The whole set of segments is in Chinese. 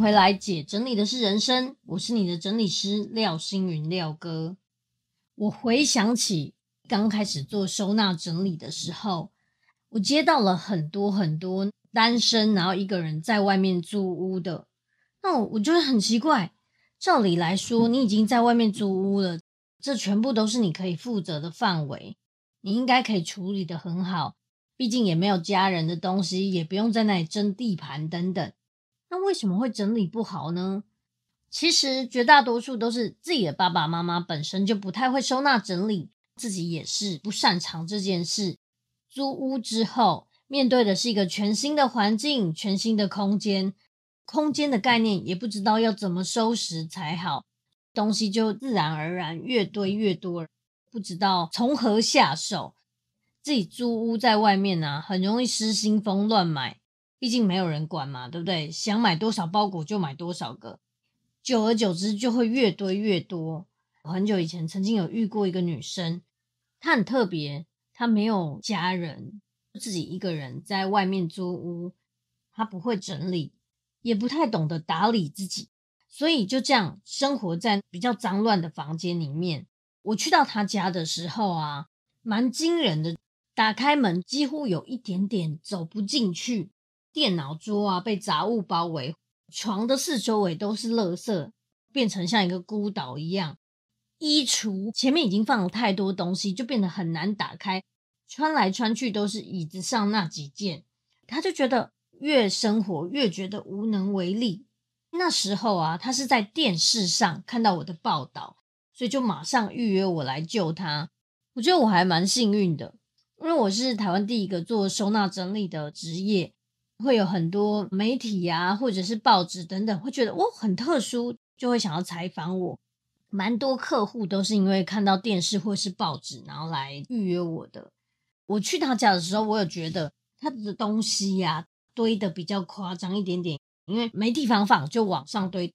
回来，姐整理的是人生，我是你的整理师廖星云廖哥。我回想起刚开始做收纳整理的时候，我接到了很多很多单身然后一个人在外面租屋的，那我我觉得很奇怪。照理来说，你已经在外面租屋了，这全部都是你可以负责的范围，你应该可以处理得很好。毕竟也没有家人的东西，也不用在那里争地盘等等。那为什么会整理不好呢？其实绝大多数都是自己的爸爸妈妈本身就不太会收纳整理，自己也是不擅长这件事。租屋之后，面对的是一个全新的环境、全新的空间，空间的概念也不知道要怎么收拾才好，东西就自然而然越堆越多，不知道从何下手。自己租屋在外面啊，很容易失心疯乱买。毕竟没有人管嘛，对不对？想买多少包裹就买多少个，久而久之就会越堆越多。很久以前曾经有遇过一个女生，她很特别，她没有家人，自己一个人在外面租屋，她不会整理，也不太懂得打理自己，所以就这样生活在比较脏乱的房间里面。我去到她家的时候啊，蛮惊人的，打开门几乎有一点点走不进去。电脑桌啊，被杂物包围，床的四周围都是垃圾，变成像一个孤岛一样。衣橱前面已经放了太多东西，就变得很难打开，穿来穿去都是椅子上那几件。他就觉得越生活越觉得无能为力。那时候啊，他是在电视上看到我的报道，所以就马上预约我来救他。我觉得我还蛮幸运的，因为我是台湾第一个做收纳整理的职业。会有很多媒体、啊，或者是报纸等等，会觉得我很特殊，就会想要采访我。蛮多客户都是因为看到电视或是报纸，然后来预约我的。我去他家的时候，我有觉得他的东西呀、堆的比较夸张一点点，因为没地方放，就往上堆，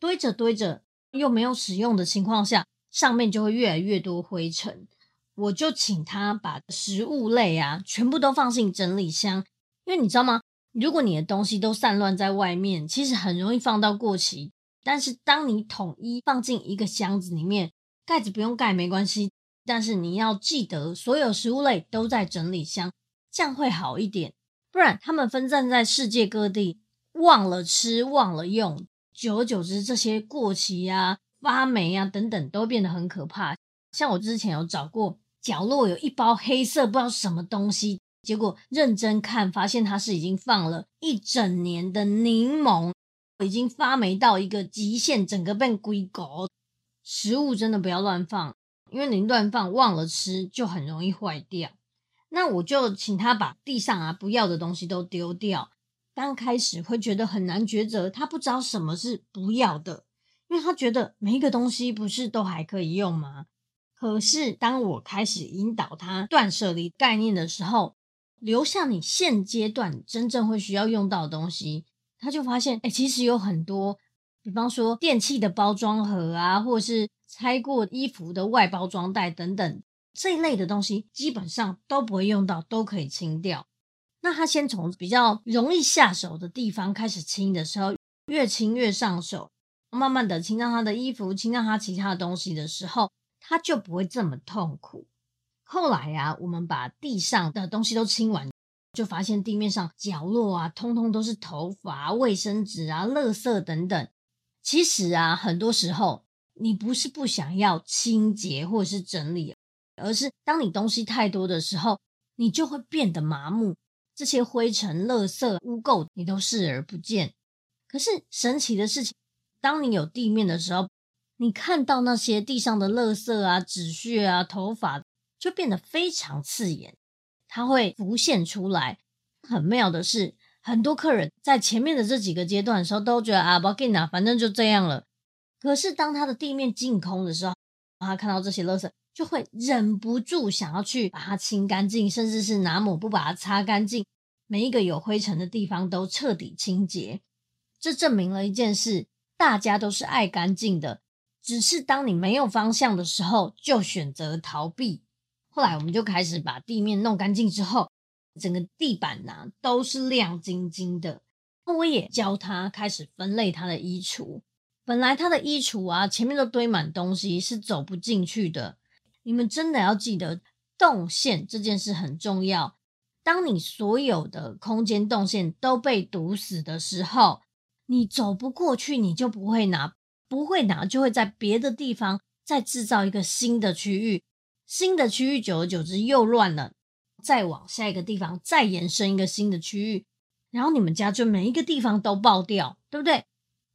堆着堆着又没有使用的情况下，上面就会越来越多灰尘。我就请他把食物类啊全部都放进整理箱，因为你知道吗？如果你的东西都散乱在外面，其实很容易放到过期。但是当你统一放进一个箱子里面，盖子不用盖没关系，但是你要记得所有食物类都在整理箱，这样会好一点。不然他们分散在世界各地，忘了吃忘了用，久而久之这些过期啊、发霉啊等等都变得很可怕。像我之前有找过角落有一包黑色不知道什么东西。结果认真看，发现它是已经放了一整年的柠檬，已经发霉到一个极限，整个变龟狗。食物真的不要乱放，因为你乱放忘了吃，就很容易坏掉。那我就请他把地上啊不要的东西都丢掉。刚开始会觉得很难抉择，他不知道什么是不要的，因为他觉得每一个东西不是都还可以用吗？可是当我开始引导他断舍离概念的时候，留下你现阶段真正会需要用到的东西，他就发现，哎，其实有很多，比方说电器的包装盒啊，或者是拆过衣服的外包装袋等等这一类的东西，基本上都不会用到，都可以清掉。那他先从比较容易下手的地方开始清的时候，越清越上手，慢慢的清到他的衣服，清到他其他的东西的时候，他就不会这么痛苦。后来呀、啊，我们把地上的东西都清完，就发现地面上角落啊，通通都是头发、卫生纸啊、垃圾等等。其实啊，很多时候你不是不想要清洁或者是整理，而是当你东西太多的时候，你就会变得麻木，这些灰尘、垃圾、污垢你都视而不见。可是神奇的事情，当你有地面的时候，你看到那些地上的垃圾啊、纸屑啊、头发。就变得非常刺眼，它会浮现出来。很妙的是，很多客人在前面的这几个阶段的时候，都觉得啊，不要紧啊，反正就这样了。可是当他的地面净空的时候，他看到这些垃圾，就会忍不住想要去把它清干净，甚至是拿抹布把它擦干净，每一个有灰尘的地方都彻底清洁。这证明了一件事：大家都是爱干净的，只是当你没有方向的时候，就选择逃避。后来我们就开始把地面弄干净之后，整个地板呐、都是亮晶晶的。我也教他开始分类他的衣橱。本来他的衣橱啊，前面都堆满东西，是走不进去的。你们真的要记得，动线这件事很重要。当你所有的空间动线都被堵死的时候，你走不过去，你就不会拿，不会拿，就会在别的地方再制造一个新的区域。新的区域久而久之又乱了，再往下一个地方再延伸一个新的区域，然后你们家就每一个地方都爆掉，对不对？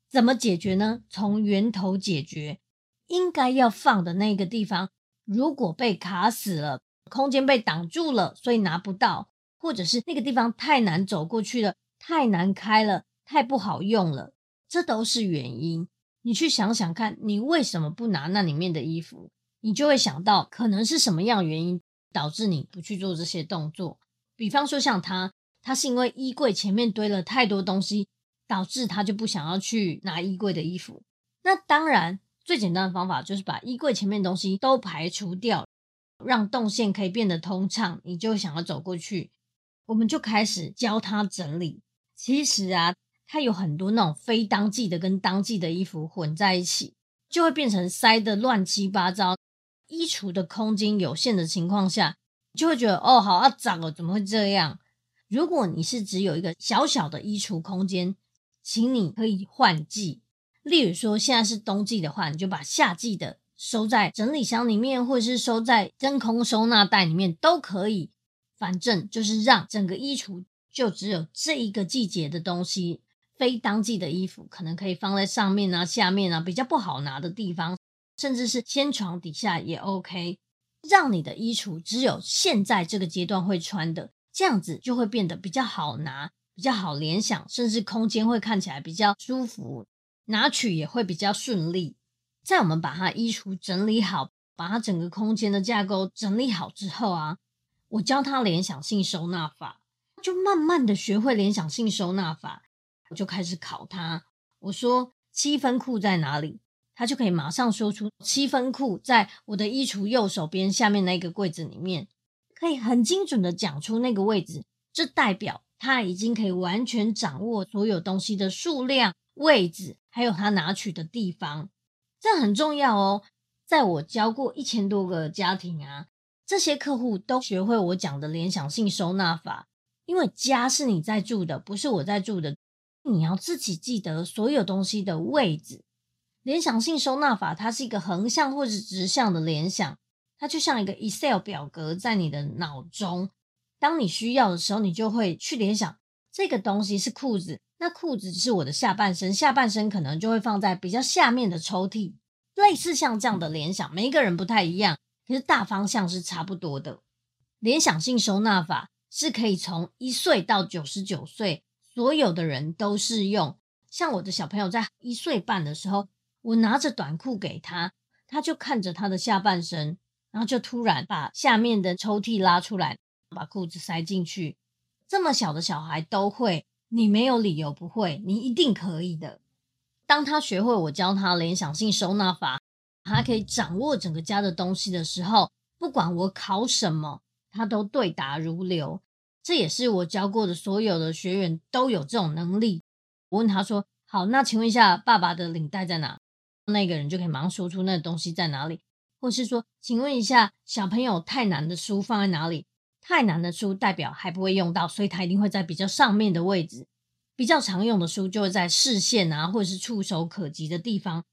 怎么解决呢？从源头解决，应该要放的那个地方，如果被卡死了，空间被挡住了，所以拿不到，或者是那个地方太难走过去了，太难开了，太不好用了，这都是原因。你去想想看，你为什么不拿那里面的衣服？你就会想到，可能是什么样原因导致你不去做这些动作。比方说，像他，他是因为衣柜前面堆了太多东西。导致他就不想要去拿衣柜的衣服。那当然，最简单的方法就是把衣柜前面东西都排除掉，让动线可以变得通畅。你就想要走过去，我们就开始教他整理。其实啊，他有很多那种非当季的跟当季的衣服混在一起，就会变成塞得乱七八糟。衣橱的空间有限的情况下，就会觉得哦，好啊，脏哦，怎么会这样？如果你是只有一个小小的衣橱空间，请你可以换季，例如说现在是冬季的话，你就把夏季的收在整理箱里面，或者是收在真空收纳袋里面都可以。反正就是让整个衣橱就只有这一个季节的东西，非当季的衣服可能可以放在上面啊、下面啊比较不好拿的地方，甚至是掀床底下也 OK。让你的衣橱只有现在这个阶段会穿的，这样子就会变得比较好拿。比较好联想，甚至空间会看起来比较舒服，拿取也会比较顺利。在我们把它衣橱整理好，把它整个空间的架构整理好之后啊，我教他联想性收纳法，就慢慢的学会联想性收纳法。我就开始考他，我说七分裤在哪里？他就可以马上说出七分裤在我的衣橱右手边下面那个柜子里面，可以很精准的讲出那个位置，这代表。他已经可以完全掌握所有东西的数量、位置，还有他拿取的地方，这很重要哦。在我教过一千多个家庭啊，这些客户都学会我讲的联想性收纳法。因为家是你在住的，不是我在住的，你要自己记得所有东西的位置。联想性收纳法，它是一个横向或者直向的联想，它就像一个 Excel 表格在你的脑中。当你需要的时候，你就会去联想这个东西是裤子，那裤子是我的下半身，下半身可能就会放在比较下面的抽屉，类似像这样的联想，每一个人不太一样，可是大方向是差不多的。联想性收纳法是可以从一岁到九十九岁，所有的人都适用。像我的小朋友在一岁半的时候，我拿着短裤给他，他就看着他的下半身，然后就突然把下面的抽屉拉出来。把裤子塞进去，这么小的小孩都会，你没有理由不会，你一定可以的。当他学会我教他联想性收纳法，他可以掌握整个家的东西的时候，不管我考什么，他都对答如流。这也是我教过的所有的学员都有这种能力。我问他说：“好，那请问一下，爸爸的领带在哪？”那个人就可以马上说出那个东西在哪里，或是说：“请问一下，小朋友太难的书放在哪里？”太难的书代表还不会用到，所以它一定会在比较上面的位置。比较常用的书就会在视线啊，或者是触手可及的地方。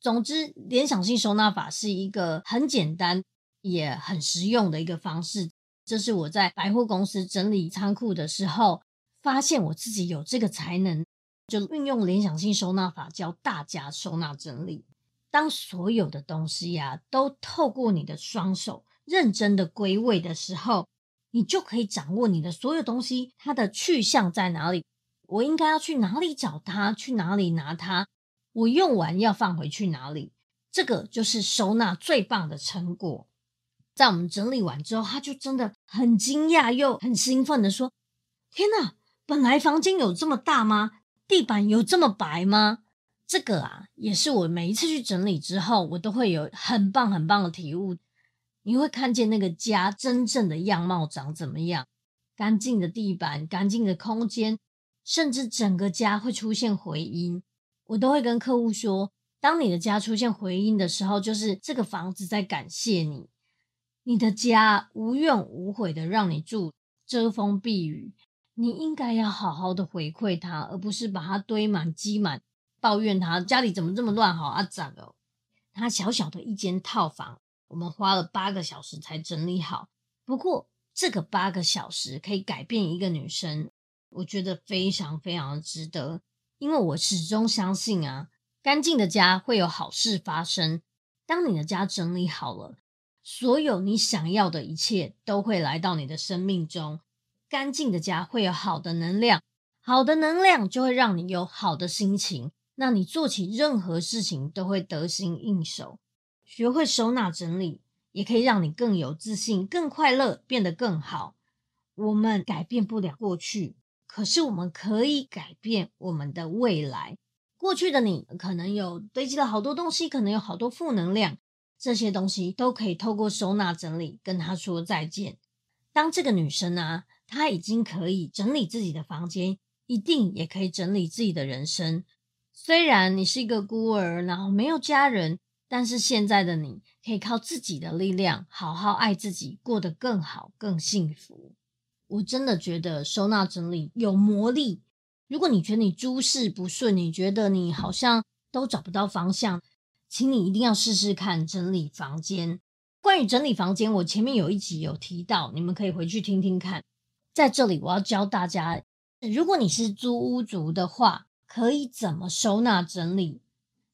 总之，联想性收纳法是一个很简单也很实用的一个方式。这是我在百货公司整理仓库的时候发现我自己有这个才能，就运用联想性收纳法教大家收纳整理。当所有的东西呀、都透过你的双手认真的归位的时候。你就可以掌握你的所有东西，它的去向在哪里？我应该要去哪里找它？去哪里拿它？我用完要放回去哪里？这个就是收纳最棒的成果。在我们整理完之后，他就真的很惊讶又很兴奋的说：“天哪，本来房间有这么大吗？地板有这么白吗？”这个啊，也是我每一次去整理之后，我都会有很棒很棒的体悟。你会看见那个家真正的样貌长怎么样？干净的地板，干净的空间，甚至整个家会出现回音。我都会跟客户说，当你的家出现回音的时候，就是这个房子在感谢你。你的家无怨无悔的让你住，遮风避雨，你应该要好好的回馈他，而不是把它堆满积满，抱怨他家里怎么这么乱，好啊脏哦。他小小的一间套房，我们花了八个小时才整理好。不过这个八个小时可以改变一个女生，我觉得非常非常值得，因为我始终相信啊，干净的家会有好事发生。当你的家整理好了。所有你想要的一切都会来到你的生命中。干净的家会有好的能量，好的能量就会让你有好的心情。那你做起任何事情都会得心应手。学会收纳整理，也可以让你更有自信、更快乐，变得更好。我们改变不了过去，可是我们可以改变我们的未来。过去的你可能有堆积了好多东西，可能有好多负能量。这些东西都可以透过收纳整理跟他说再见。当这个女生啊，他已经可以整理自己的房间，一定也可以整理自己的人生。虽然你是一个孤儿，然后没有家人，但是现在的你可以靠自己的力量，好好爱自己，过得更好、更幸福。我真的觉得收纳整理有魔力。如果你觉得你诸事不顺，你觉得你好像都找不到方向。请你一定要试试看整理房间。关于整理房间，我前面有一集有提到，你们可以回去听听看。在这里，我要教大家，如果你是租屋族的话，可以怎么收纳整理。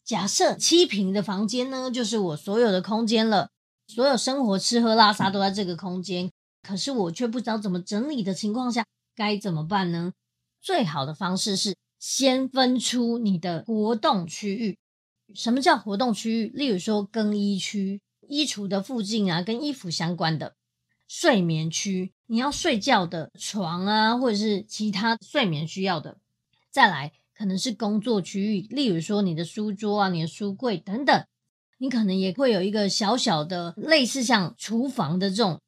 假设七坪的房间呢，就是我所有的空间了，所有生活、吃喝拉撒都在这个空间，可是我却不知道怎么整理的情况下，该怎么办呢？最好的方式是先分出你的活动区域。什么叫活动区域？例如说更衣区、衣橱的附近啊，跟衣服相关的睡眠区，你要睡觉的床啊，或者是其他睡眠需要的。再来，可能是工作区域，例如说你的书桌啊、你的书柜等等。你可能也会有一个小小的类似像厨房的这种。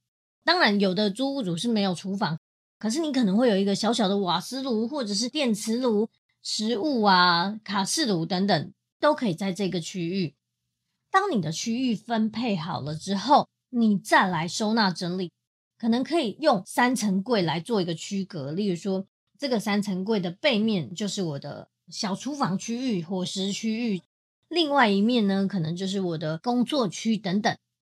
当然，有的租屋主是没有厨房，可是你可能会有一个小小的瓦斯炉，或者是电磁炉、食物啊、卡式炉等等。都可以在这个区域。当你的区域分配好了之后，你再来收纳整理，可能可以用三层柜来做一个区隔。例如说，这个三层柜的背面就是我的小厨房区域、伙食区域，另外一面呢，可能就是我的工作区等等。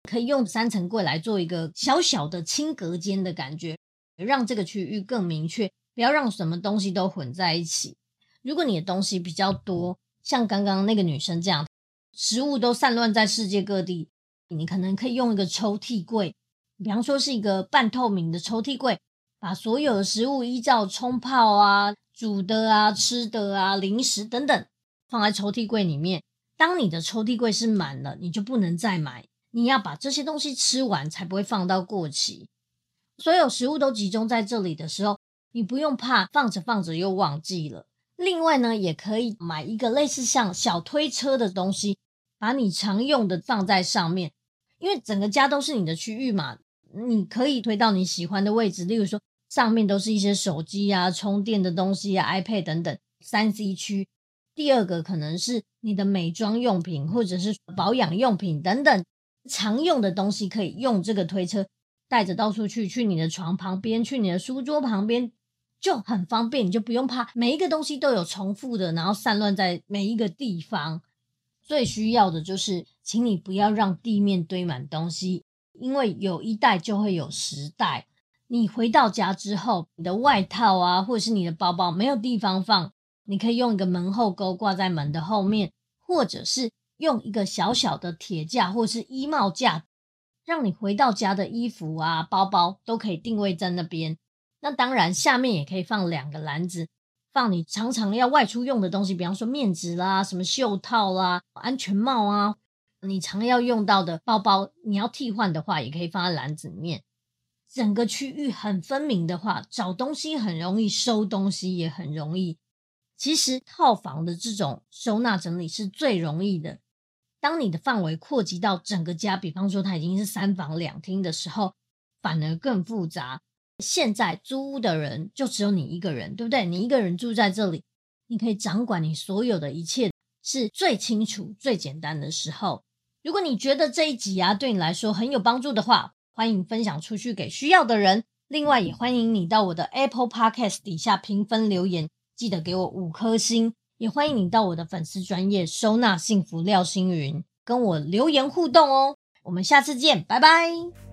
可以用三层柜来做一个小小的轻隔间的感觉，让这个区域更明确，不要让什么东西都混在一起。如果你的东西比较多，像刚刚那个女生这样，食物都散乱在世界各地，你可能可以用一个抽屉柜，比方说是一个半透明的抽屉柜，把所有的食物依照冲泡啊、煮的啊、吃的啊、零食等等放在抽屉柜里面。当你的抽屉柜是满了，你就不能再买，你要把这些东西吃完才不会放到过期。所有食物都集中在这里的时候，你不用怕放着放着又忘记了。另外呢，也可以买一个类似像小推车的东西，把你常用的放在上面，因为整个家都是你的区域嘛，你可以推到你喜欢的位置。例如说，上面都是一些手机啊、充电的东西啊、iPad 等等，三 C 区。第二个可能是你的美妆用品或者是保养用品等等常用的东西，可以用这个推车带着到处去，去你的床旁边，去你的书桌旁边。就很方便，你就不用怕每一个东西都有重复的，然后散乱在每一个地方。最需要的就是，请你不要让地面堆满东西，因为有一袋就会有十袋。你回到家之后，你的外套啊，或者是你的包包没有地方放，你可以用一个门后钩挂在门的后面，或者是用一个小小的铁架或是衣帽架，让你回到家的衣服啊、包包都可以定位在那边。那当然，下面也可以放两个篮子，放你常常要外出用的东西，比方说面纸啦、什么袖套啦、安全帽啊，你常要用到的包包，你要替换的话，也可以放在篮子里面。整个区域很分明的话，找东西很容易，收东西也很容易。其实套房的这种收纳整理是最容易的。当你的范围扩及到整个家，比方说它已经是三房两厅的时候，反而更复杂。现在租屋的人就只有你一个人，对不对？你一个人住在这里，你可以掌管你所有的一切，是最清楚、最简单的时候。如果你觉得这一集啊对你来说很有帮助的话，欢迎分享出去给需要的人。另外，也欢迎你到我的 Apple Podcast 底下评分留言，记得给我五颗星。也欢迎你到我的粉丝专业收纳幸福廖星云跟我留言互动哦。我们下次见，拜拜。